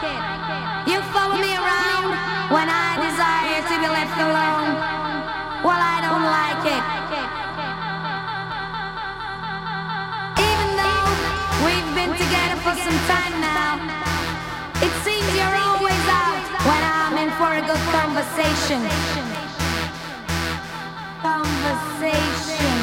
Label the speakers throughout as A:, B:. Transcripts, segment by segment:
A: You follow me around when I desire to be left alone. Well, I don't like it. Even though we've been together for some time now, it seems you're always out when I'm in for a good conversation. Conversation.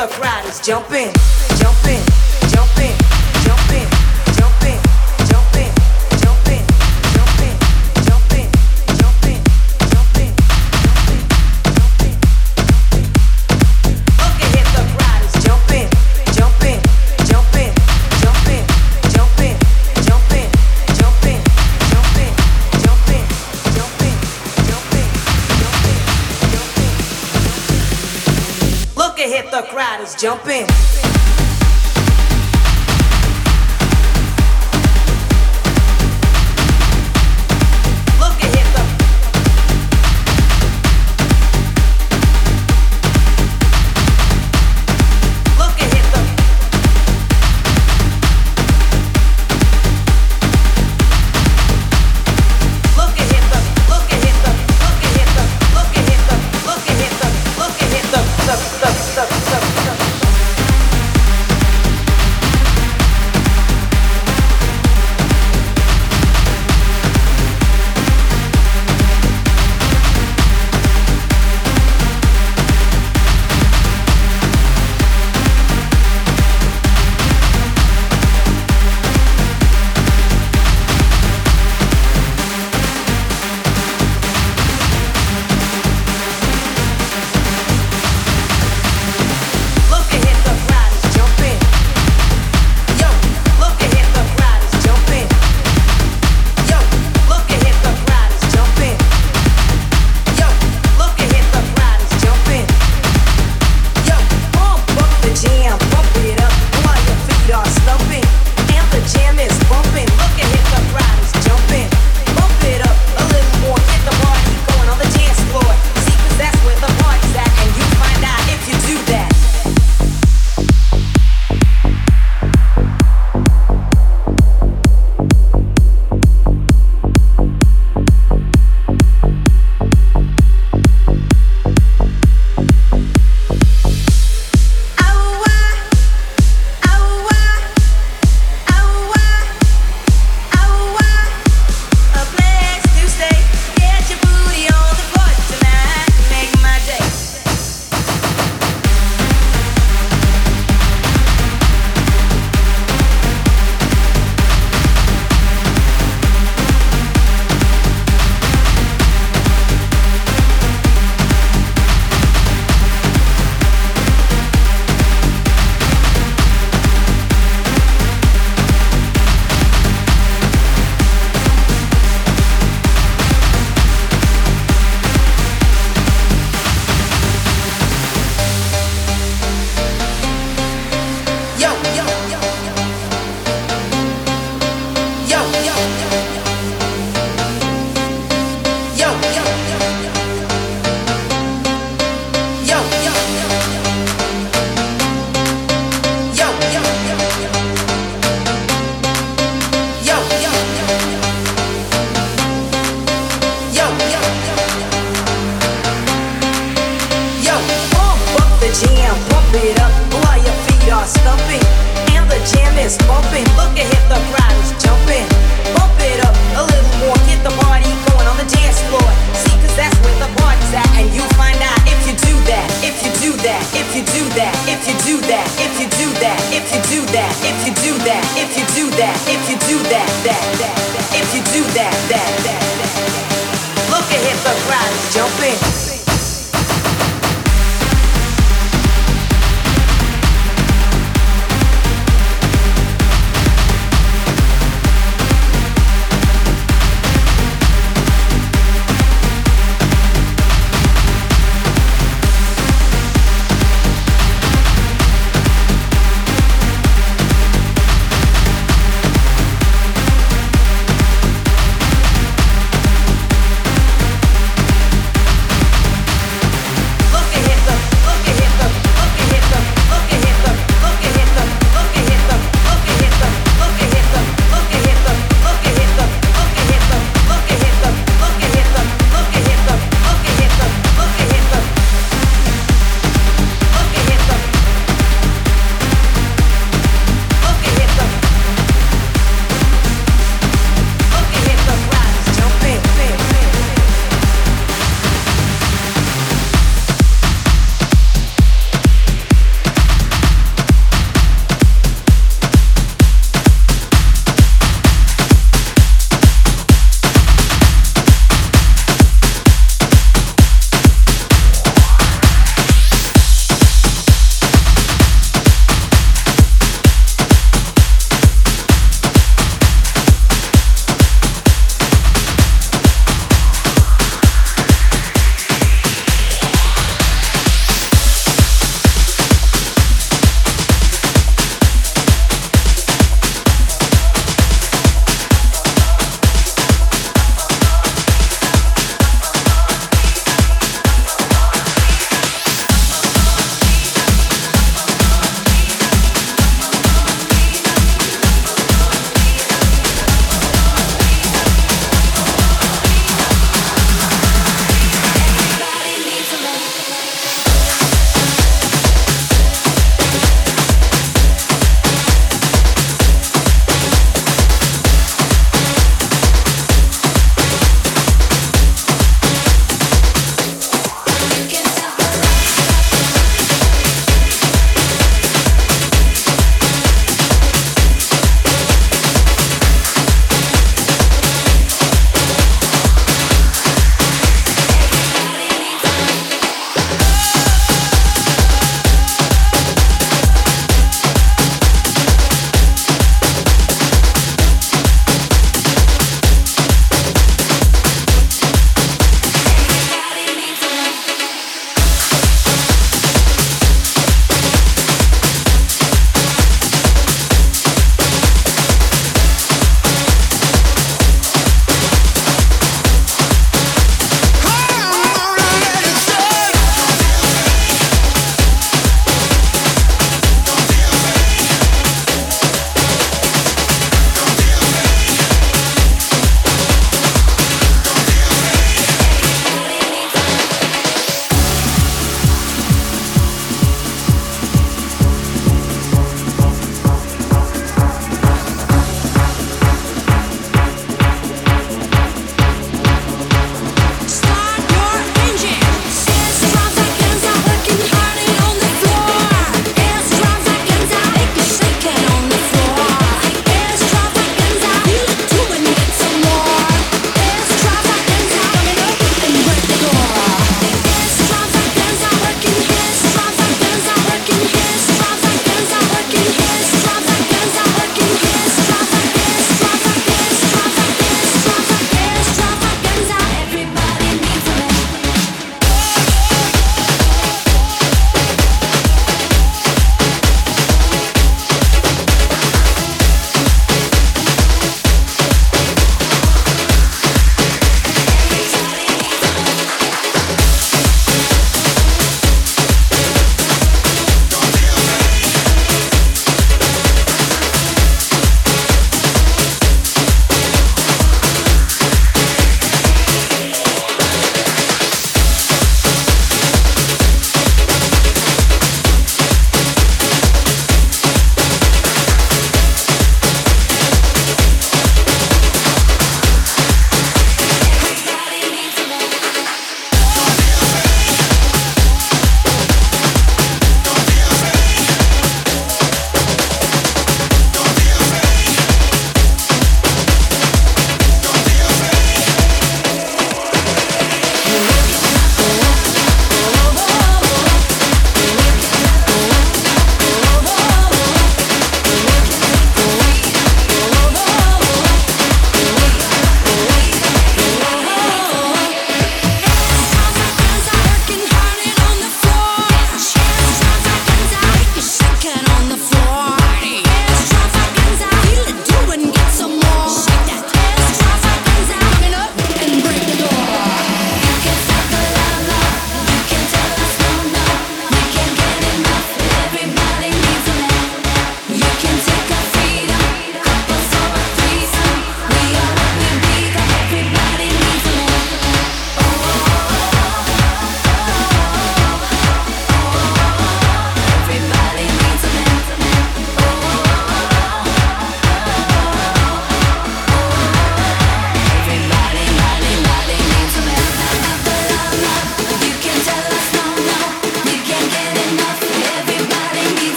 A: The
B: crowd is jumping, jumping, jump in.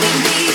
B: with me.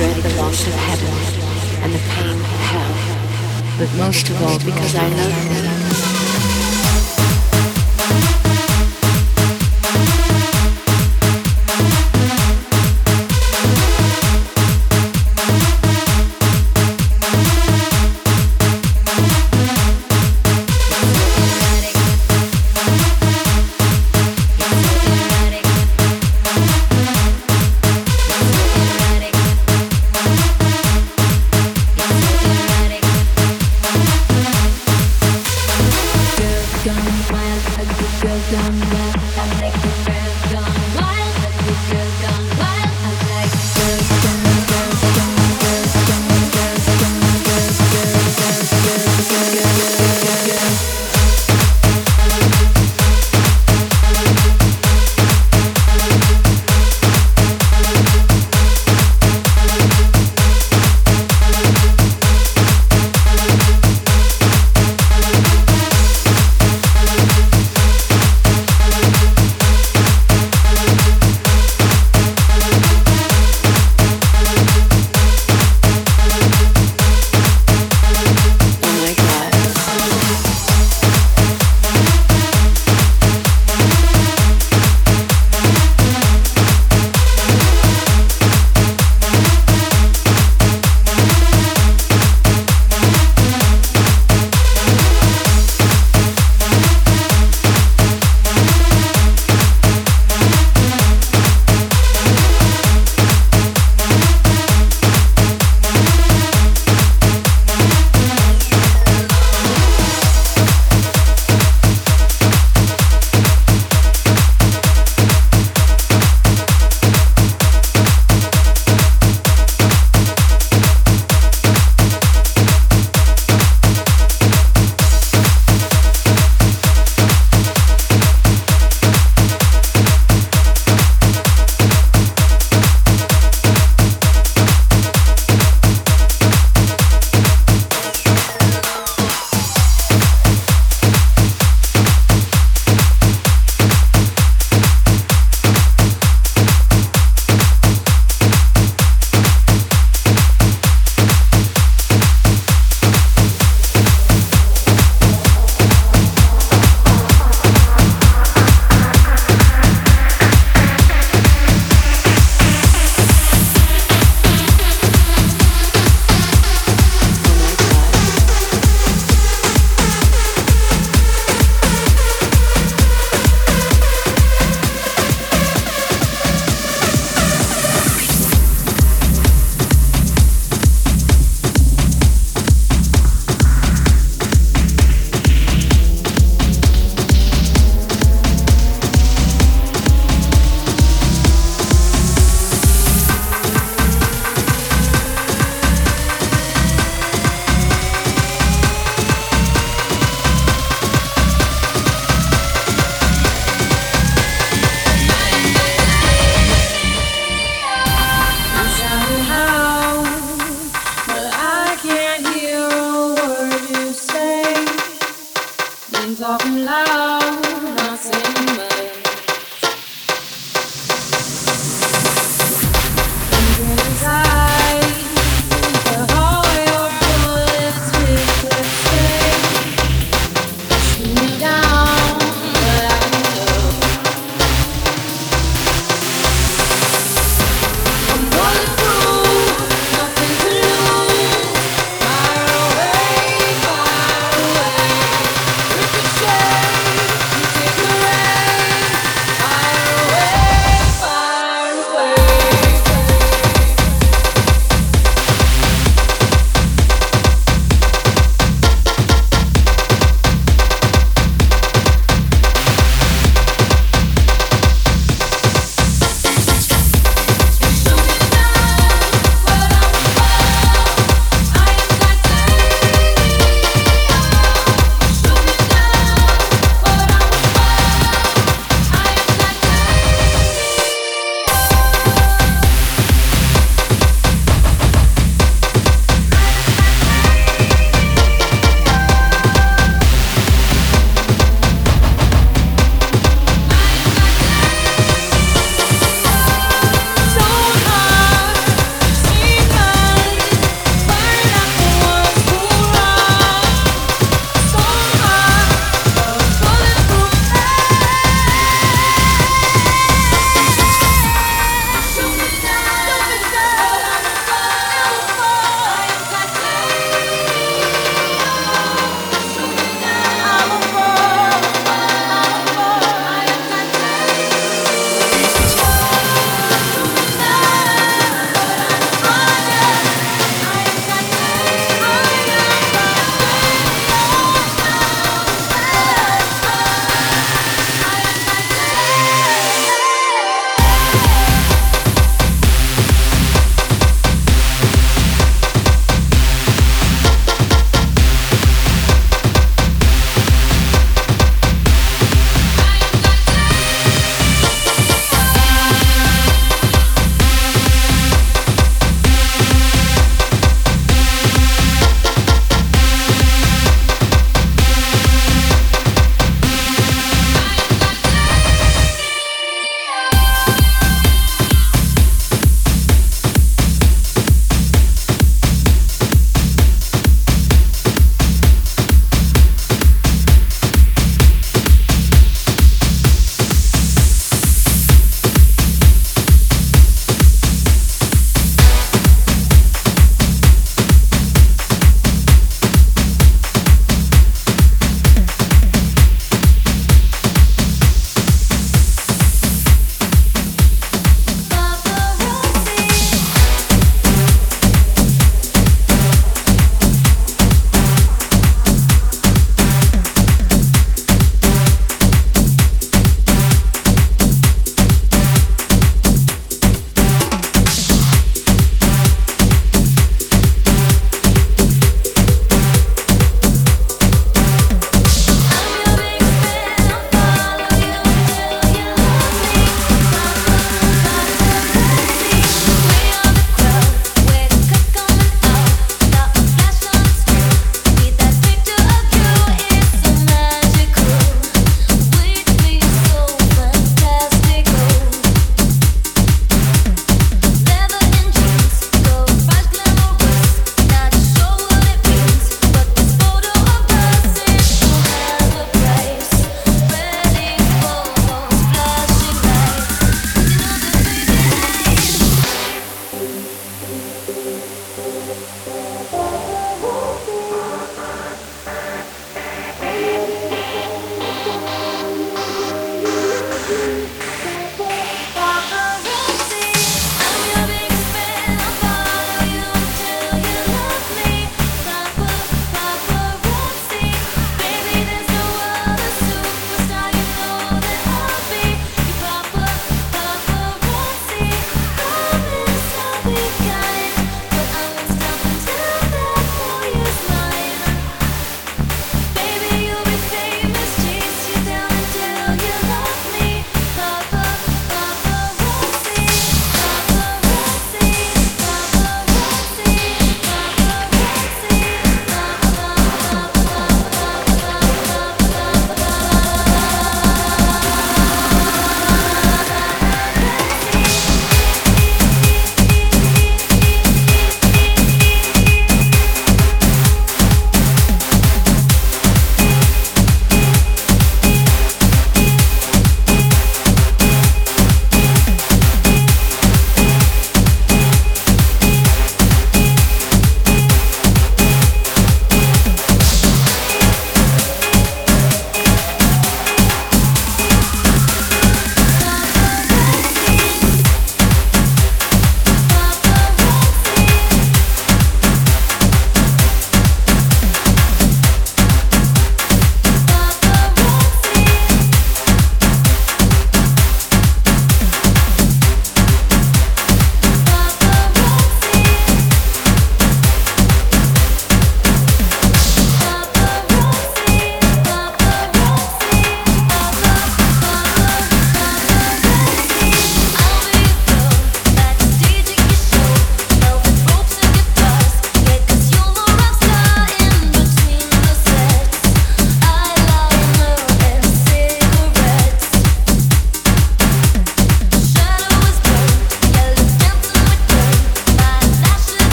C: Dread the loss of heaven and the pain of hell, but most of all because I love thee.